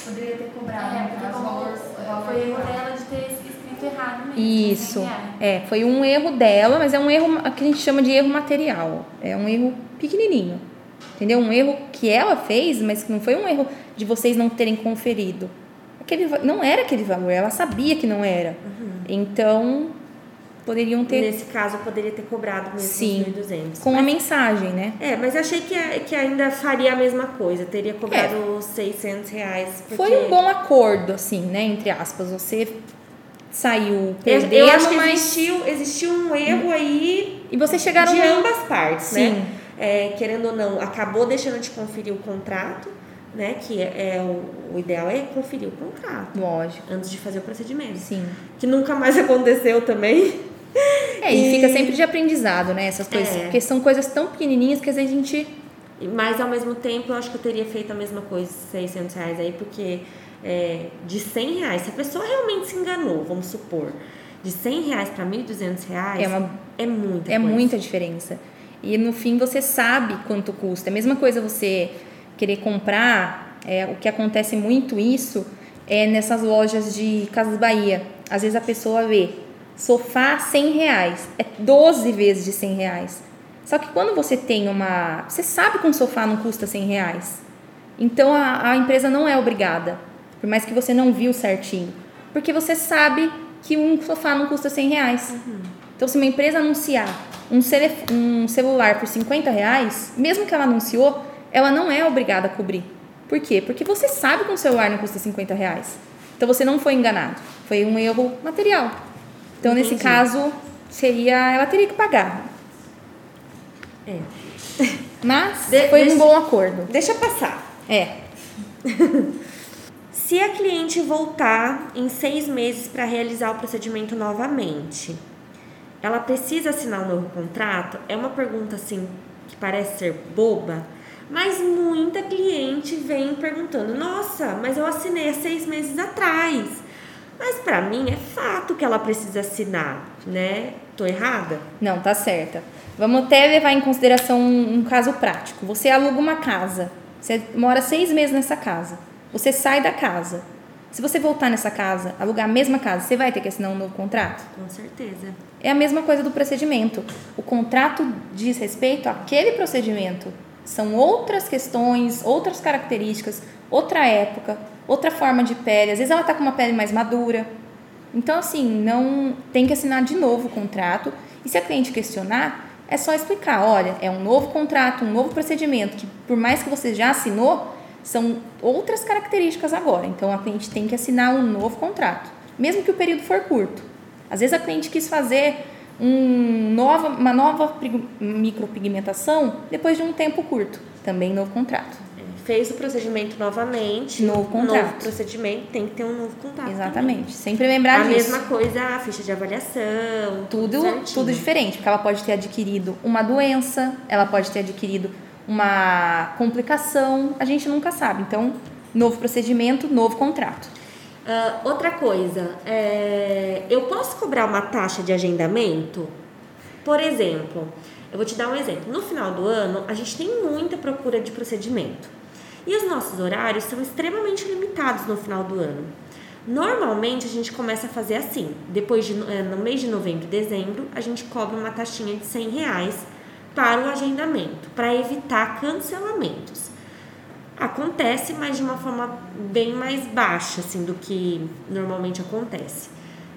Poderia ter cobrado. É, né? porque como foi erro dela de ter escrito errado mesmo. Isso. sem reais. É, foi um erro dela, mas é um erro que a gente chama de erro material. É um erro pequenininho. Entendeu? Um erro que ela fez, mas que não foi um erro de vocês não terem conferido. Aquele, não era aquele valor, ela sabia que não era. Então, poderiam ter Nesse caso, eu poderia ter cobrado mesmo Sim. os 1.200. com a mensagem, né? É, mas achei que, que ainda faria a mesma coisa. Teria cobrado os 600 reais. Porque... É. Foi um bom acordo, assim, né? Entre aspas. Você saiu Eu, perdendo, eu acho que mas... existiu, existiu um erro aí E vocês chegaram... de ambas partes, Sim. né? É, querendo ou não, acabou deixando de conferir o contrato, né? Que é, é o, o ideal é conferir o contrato Lógico, antes de fazer o procedimento. sim. Que nunca mais aconteceu também. É, e, E- fica sempre de aprendizado, né? Essas coisas. É. Porque são coisas tão pequenininhas que às vezes a gente... Mas ao mesmo tempo eu acho que eu teria feito a mesma coisa, 600 reais aí, porque é, de 100 reais, se a pessoa realmente se enganou, vamos supor, de 100 reais para 1.200 reais É uma- é muita É coisa. muita diferença. E no fim você sabe quanto custa. É a mesma coisa você querer comprar, é, o que acontece muito isso é nessas lojas de Casas Bahia. Às vezes a pessoa vê sofá 100 reais, é 12 vezes de 100 reais. Só que quando você tem uma. Você sabe que um sofá não custa 100 reais. Então a, a empresa não é obrigada, por mais que você não viu certinho. Porque você sabe que um sofá não custa 100 reais. Então, se uma empresa anunciar um, um celular por 50 reais, mesmo que ela anunciou, ela não é obrigada a cobrir. Por quê? Porque você sabe que um celular não custa 50 reais. Então, você não foi enganado. Foi um erro material. Então, nesse Entendi. caso, seria ela teria que pagar. É. Mas De- foi deixa- um bom acordo. Deixa passar. É. Se a cliente voltar em seis meses para realizar o procedimento novamente, ela precisa assinar um novo contrato? É uma pergunta assim que parece ser boba, mas muita cliente vem perguntando: Nossa, mas eu assinei há seis meses atrás. Mas para mim é fato que ela precisa assinar, né? Tô errada? Não, tá certa. Vamos até levar em consideração um, um caso prático. Você aluga uma casa. Você mora seis meses nessa casa. Você sai da casa. Se você voltar nessa casa, alugar a mesma casa, você vai ter que assinar um novo contrato? Com certeza. É a mesma coisa do procedimento. O contrato diz respeito àquele procedimento. São outras questões, outras características, outra época, outra forma de pele. Às vezes ela está com uma pele mais madura. Então, assim, não tem que assinar de novo o contrato. E se a cliente questionar, é só explicar: olha, é um novo contrato, um novo procedimento, que por mais que você já assinou, são outras características agora. Então, a cliente tem que assinar um novo contrato, mesmo que o período for curto. Às vezes, a cliente quis fazer um nova, uma nova pig- micropigmentação depois de um tempo curto, também novo contrato. Fez o procedimento novamente. Novo contrato. Novo procedimento, tem que ter um novo contrato. Exatamente. Sempre também. lembrar A disso. mesma coisa, a ficha de avaliação. tudo, certinho. tudo diferente, porque ela pode ter adquirido uma doença, ela pode ter adquirido uma complicação, a gente nunca sabe. Então, novo procedimento, novo contrato. Ah, outra coisa, é, eu posso cobrar uma taxa de agendamento? Por exemplo, eu vou te dar um exemplo. No final do ano, a gente tem muita procura de procedimento. E os nossos horários são extremamente limitados no final do ano. Normalmente a gente começa a fazer assim: depois de, eh, no mês de novembro e dezembro, a gente cobra uma taxinha de 100 reais para o agendamento, para evitar cancelamentos. Acontece, mas de uma forma bem mais baixa, assim, do que normalmente acontece.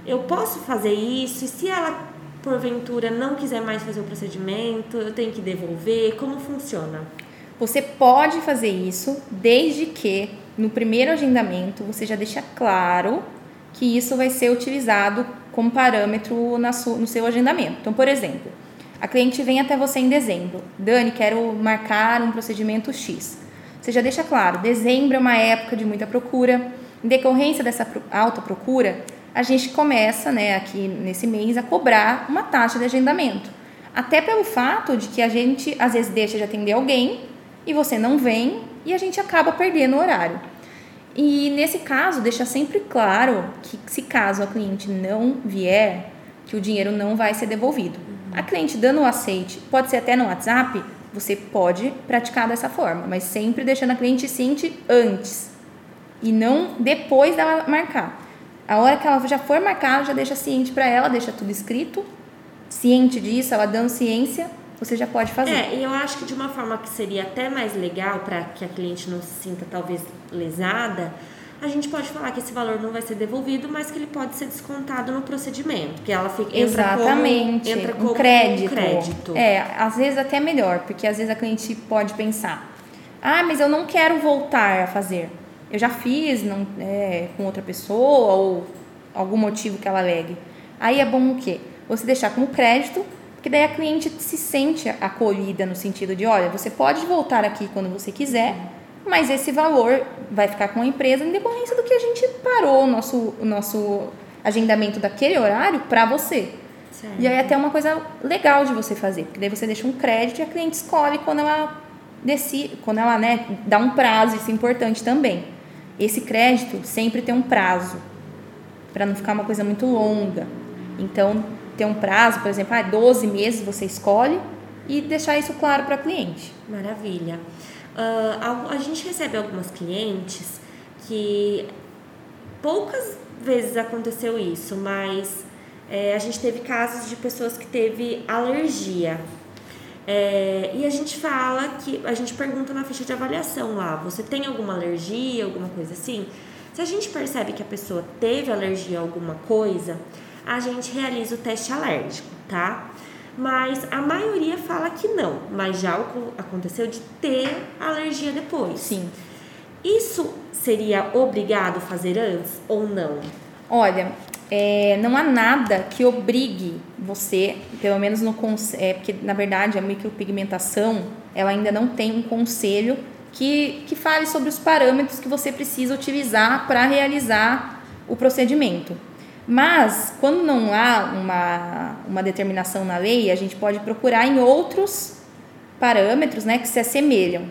Eu posso fazer isso e se ela, porventura, não quiser mais fazer o procedimento, eu tenho que devolver? Como funciona? Você pode fazer isso desde que no primeiro agendamento você já deixa claro que isso vai ser utilizado como parâmetro no seu agendamento. Então, por exemplo, a cliente vem até você em dezembro. Dani, quero marcar um procedimento X. Você já deixa claro, dezembro é uma época de muita procura. Em decorrência dessa alta procura, a gente começa, né, aqui nesse mês, a cobrar uma taxa de agendamento. Até pelo fato de que a gente às vezes deixa de atender alguém e você não vem e a gente acaba perdendo o horário. E nesse caso, deixa sempre claro que se caso a cliente não vier, que o dinheiro não vai ser devolvido. A cliente dando o aceite, pode ser até no WhatsApp, você pode praticar dessa forma, mas sempre deixando a cliente ciente antes e não depois dela marcar. A hora que ela já for marcar, já deixa ciente para ela, deixa tudo escrito, ciente disso, ela dando ciência, você já pode fazer. É, e eu acho que de uma forma que seria até mais legal para que a cliente não se sinta talvez lesada, a gente pode falar que esse valor não vai ser devolvido, mas que ele pode ser descontado no procedimento, que ela fica entra Exatamente. como, entra um como crédito. um crédito. É, às vezes até melhor, porque às vezes a cliente pode pensar: ah, mas eu não quero voltar a fazer. Eu já fiz não, é, com outra pessoa ou algum motivo que ela alegue. Aí é bom o quê? Você deixar como crédito, porque daí a cliente se sente acolhida no sentido de: olha, você pode voltar aqui quando você quiser, mas esse valor vai ficar com a empresa em decorrência do que a gente parou o nosso, o nosso agendamento daquele horário para você. Certo. E aí é até uma coisa legal de você fazer, porque daí você deixa um crédito e a cliente escolhe quando ela decide, quando ela né, dá um prazo, isso é importante também. Esse crédito sempre tem um prazo, para não ficar uma coisa muito longa. Então, ter um prazo, por exemplo, ah, 12 meses você escolhe e deixar isso claro para a cliente. Maravilha. Ah, al- a gente recebe algumas clientes que poucas vezes aconteceu isso, mas é, a gente teve casos de pessoas que teve alergia. É, e a gente fala que a gente pergunta na ficha de avaliação lá, você tem alguma alergia, alguma coisa assim? Se a gente percebe que a pessoa teve alergia a alguma coisa, a gente realiza o teste alérgico, tá? Mas a maioria fala que não, mas já aconteceu de ter alergia depois. Sim. Isso seria obrigado fazer antes ou não? Olha, é, não há nada que obrigue você, pelo menos no é, porque na verdade a micropigmentação ela ainda não tem um conselho que, que fale sobre os parâmetros que você precisa utilizar para realizar o procedimento. Mas quando não há uma, uma determinação na lei, a gente pode procurar em outros parâmetros né, que se assemelham.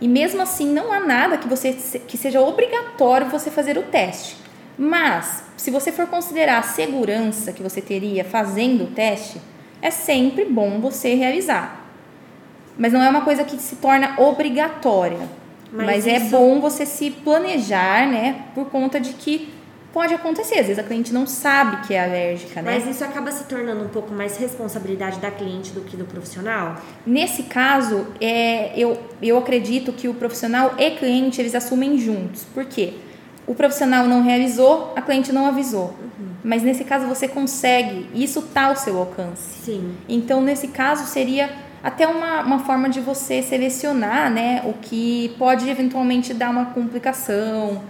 E mesmo assim, não há nada que, você, que seja obrigatório você fazer o teste. Mas, se você for considerar a segurança que você teria fazendo o teste, é sempre bom você realizar. Mas não é uma coisa que se torna obrigatória. Mas Mas, é isso- bom você se planejar, né? Por conta de que pode acontecer. Às vezes a cliente não sabe que é alérgica, né? Mas isso acaba se tornando um pouco mais responsabilidade da cliente do que do profissional? Nesse caso, é, eu, eu acredito que o profissional e cliente eles assumem juntos. Por quê? O profissional não realizou, a cliente não avisou. Mas nesse caso você consegue, isso está ao seu alcance. Sim. Então, nesse caso, seria até uma, uma forma de você selecionar né, o que pode eventualmente dar uma complicação.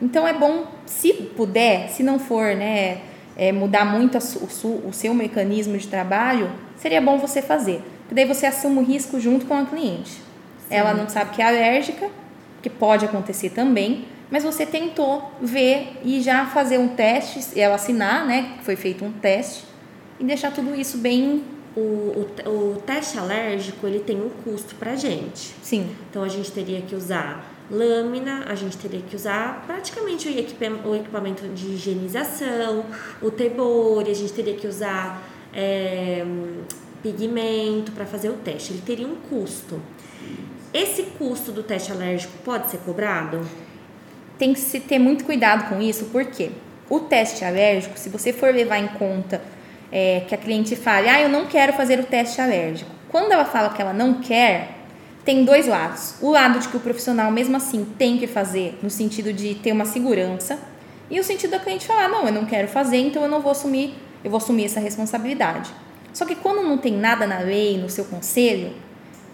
Então, é bom, se puder, se não for né, é, mudar muito a o, o seu mecanismo de trabalho, seria bom você fazer. Porque daí você assume o risco junto com a cliente. Ela não sabe que é alérgica, que pode acontecer também, mas você tentou ver e já fazer um teste, ela assinar, né, que foi feito um teste, e deixar tudo isso bem, O, o, o teste alérgico, ele tem um custo pra gente. sim, Então, a gente teria que usar lâmina, a gente teria que usar praticamente o, equipamento de higienização, o tebore, a gente teria que usar é, pigmento para fazer o teste. Ele teria um custo. Esse custo do teste alérgico pode ser cobrado? tem que se ter muito cuidado com isso, porque o teste alérgico, se você for levar em conta é, que a cliente fale, ah, eu não quero fazer o teste alérgico. Quando ela fala que ela não quer, tem dois lados. O lado de que o profissional, mesmo assim, tem que fazer, no sentido de ter uma segurança, e o sentido da cliente falar, não, eu não quero fazer, então eu não vou assumir, eu vou assumir essa responsabilidade. Só que quando não tem nada na lei, no seu conselho,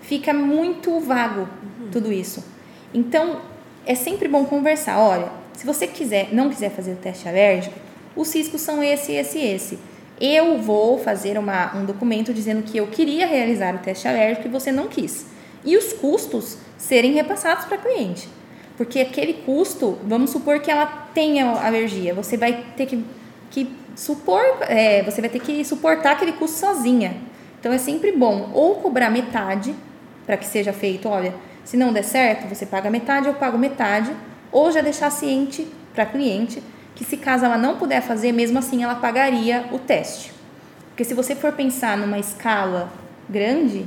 fica muito vago tudo isso. Então, é sempre bom conversar. Olha, se você quiser, não quiser fazer o teste alérgico, os riscos são esse, esse, esse. Eu vou fazer uma, um documento dizendo que eu queria realizar o teste alérgico e você não quis. E os custos serem repassados para cliente. Porque aquele custo, vamos supor que ela tenha alergia, você vai ter que, que supor, é, você vai ter que suportar aquele custo sozinha. Então é sempre bom ou cobrar metade para que seja feito, olha, se não der certo, você paga metade, eu pago metade, ou já deixar ciente para cliente que se caso ela não puder fazer, mesmo assim ela pagaria o teste. Porque se você for pensar numa escala grande,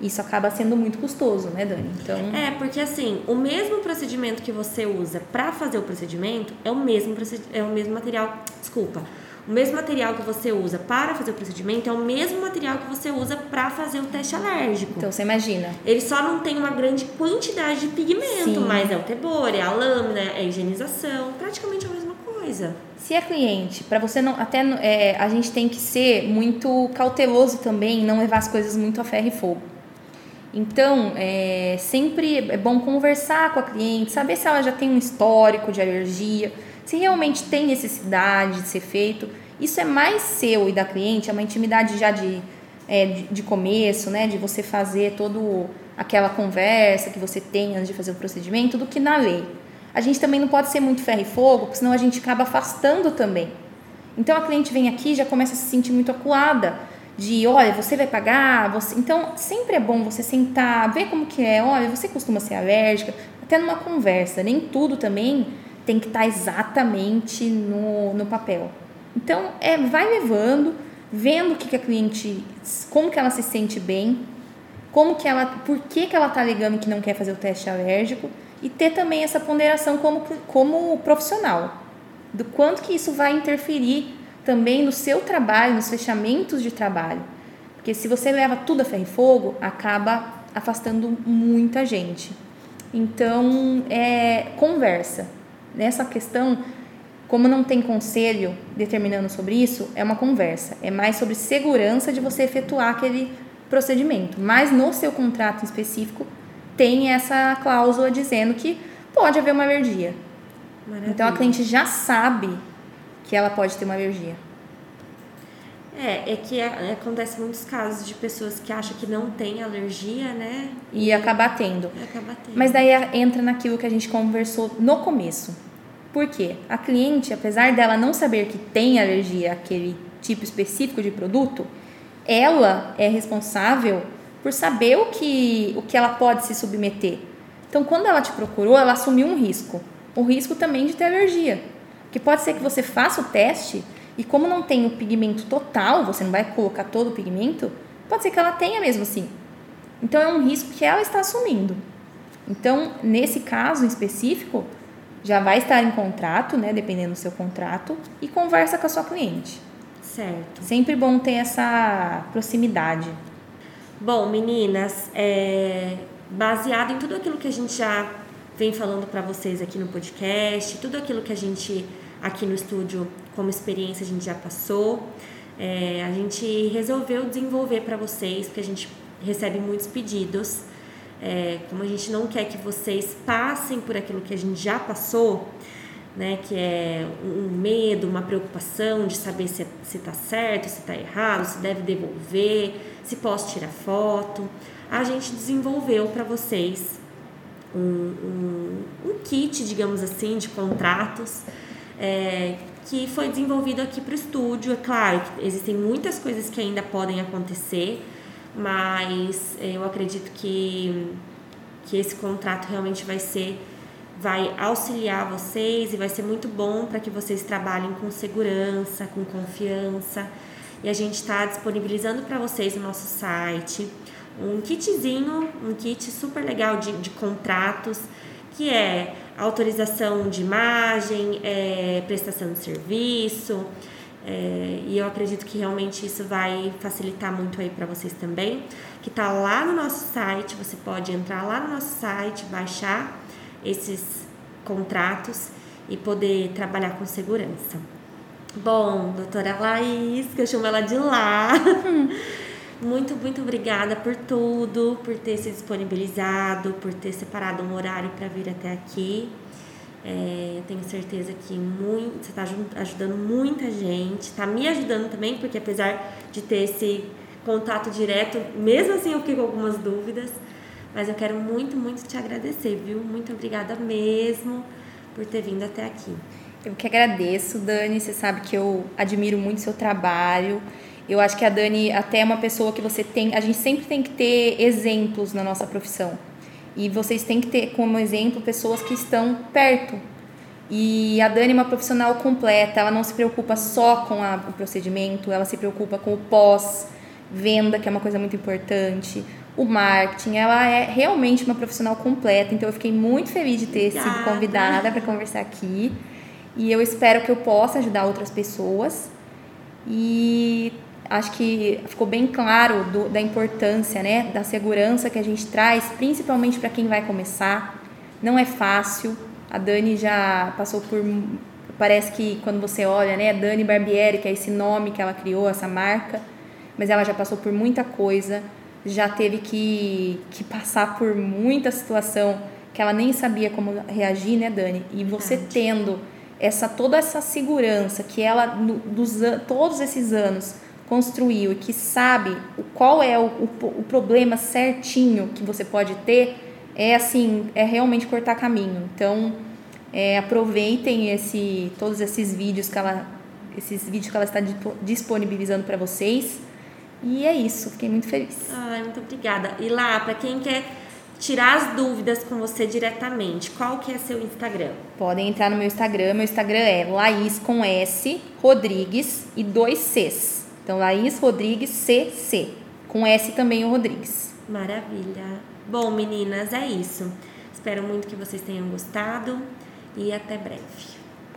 isso acaba sendo muito custoso, né, Dani? Então, É, porque assim, o mesmo procedimento que você usa para fazer o procedimento é o mesmo é o mesmo material, desculpa. O mesmo material que você usa para fazer o procedimento é o mesmo material que você usa para fazer o teste alérgico. então você imagina. Ele só não tem uma grande quantidade de pigmento, Sim. mas é o tebore, é a lâmina, é a higienização, praticamente a mesma coisa. Se é cliente, para você não. Até é, a gente tem que ser muito cauteloso também, não levar as coisas muito a ferro e fogo. Então, é, sempre é bom conversar com a cliente, saber se ela já tem um histórico de alergia, se realmente tem necessidade de ser feito. Isso é mais seu e da cliente, é uma intimidade já de, é, de, começo, né? De você fazer toda aquela conversa que você tem antes de fazer o procedimento, do que na lei. A gente também não pode ser muito ferro e fogo, porque senão a gente acaba afastando também. Então a cliente vem aqui já começa a se sentir muito acuada de, olha, você vai pagar, você... então sempre é bom você sentar, ver como que é, olha, você costuma ser alérgica, até numa conversa, nem tudo também tem que estar exatamente no, no papel. Então é, vai levando, vendo o que, que a cliente, como que ela se sente bem, como que ela, por que, que ela está alegando que não quer fazer o teste alérgico e ter também essa ponderação como, como profissional do quanto que isso vai interferir também no seu trabalho, nos fechamentos de trabalho. Porque se você leva tudo a ferro e fogo, acaba afastando muita gente. Então, é, conversa. Nessa questão, como não tem conselho determinando sobre isso, é uma conversa. É mais sobre segurança de você efetuar aquele procedimento. Mas no seu contrato específico, tem essa cláusula dizendo que pode haver uma alergia. Maravilha. Então a cliente já sabe que ela pode ter uma alergia. É, é que é- acontece muitos casos de pessoas que acham que não tem alergia, né? E acabar tendo. E acaba tendo. Mas daí entra naquilo que a gente conversou no começo. Por quê? A cliente, apesar dela não saber que tem alergia àquele tipo específico de produto, ela é responsável por saber o que, o que ela pode se submeter. Então, quando ela te procurou, ela assumiu um risco. O risco também de ter alergia. Porque pode ser que você faça o teste E como não tem o pigmento total, você não vai colocar todo o pigmento, pode ser que ela tenha mesmo assim. Então é um risco que ela está assumindo. Então, nesse caso em específico, já vai estar em contrato, né, dependendo do seu contrato, e conversa com a sua cliente. Certo. Sempre bom ter essa proximidade. Bom, meninas, é, baseado em tudo aquilo que a gente já vem falando para vocês aqui no podcast, tudo aquilo que a gente aqui no estúdio, como experiência, a gente já passou, é, a gente resolveu desenvolver para vocês, porque a gente recebe muitos pedidos. É, como a gente não quer que vocês passem por aquilo que a gente já passou, né, que é um medo, uma preocupação de saber se está certo, se está errado, se deve devolver, se posso tirar foto, a gente desenvolveu para vocês um, um, um, kit, digamos assim, de contratos é, que foi desenvolvido aqui para o estúdio. É claro que existem muitas coisas que ainda podem acontecer, mas eu acredito que, que esse contrato realmente vai ser vai auxiliar vocês e vai ser muito bom para que vocês trabalhem com segurança, com confiança. E a gente está disponibilizando para vocês no nosso site um kitzinho, um kit super legal de, de contratos, que é autorização de imagem, é, prestação de serviço, é, e eu acredito que realmente isso vai facilitar muito aí para vocês também, que tá lá no nosso site, você pode entrar lá no nosso site, baixar esses contratos e poder trabalhar com segurança. Bom, doutora Laís, que eu chamo ela de lá. Muito, muito obrigada por tudo, por ter se disponibilizado, por ter separado um horário para vir até aqui. É, tenho certeza que muito, você está ajudando muita gente, está me ajudando também, porque apesar de ter esse contato direto, mesmo assim eu fiquei com algumas dúvidas, mas eu quero muito, muito te agradecer, viu? Muito obrigada mesmo por ter vindo até aqui. Eu que agradeço, Dani. Você sabe que eu admiro muito seu trabalho. Eu acho que a Dani até é uma pessoa que você tem. A gente sempre tem que ter exemplos na nossa profissão. E vocês têm que ter como exemplo pessoas que estão perto. E a Dani é uma profissional completa, ela não se preocupa só com a, o procedimento, ela se preocupa com o pós-venda, que é uma coisa muito importante, o marketing, ela é realmente uma profissional completa, então eu fiquei muito feliz de ter Obrigada. sido convidada para conversar aqui. E eu espero que eu possa ajudar outras pessoas. E acho que ficou bem claro do, da importância, né, da segurança que a gente traz, principalmente para quem vai começar. Não é fácil. A Dani já passou por parece que quando você olha, né, Dani Barbieri, que é esse nome que ela criou, essa marca, mas ela já passou por muita coisa, já teve que, que passar por muita situação que ela nem sabia como reagir, né, Dani? E você tendo essa toda essa segurança que ela dos todos esses anos construiu e que sabe qual é o, o, o, problema certinho que você pode ter, é assim, é realmente cortar caminho. Então, é, aproveitem esse, todos esses vídeos que ela, esses vídeos que ela está disponibilizando para vocês. E é isso, fiquei muito feliz. Ai, muito obrigada. E lá, para quem quer tirar as dúvidas com você diretamente, qual que é seu Instagram? Podem entrar no meu Instagram. Meu Instagram é Laís com S, Rodrigues e dois Cs. Então, Laís Rodrigues CC. Com S também o Rodrigues. Maravilha. Bom, meninas, é isso. Espero muito que vocês tenham gostado e até breve.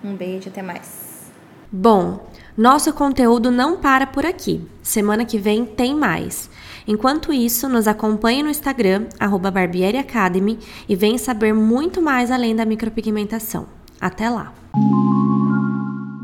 Um beijo, até mais. Bom, nosso conteúdo não para por aqui. Semana que vem tem mais. Enquanto isso, nos acompanhe no Instagram, arroba Barbieri Academy, e venha saber muito mais além da micropigmentação. Até lá!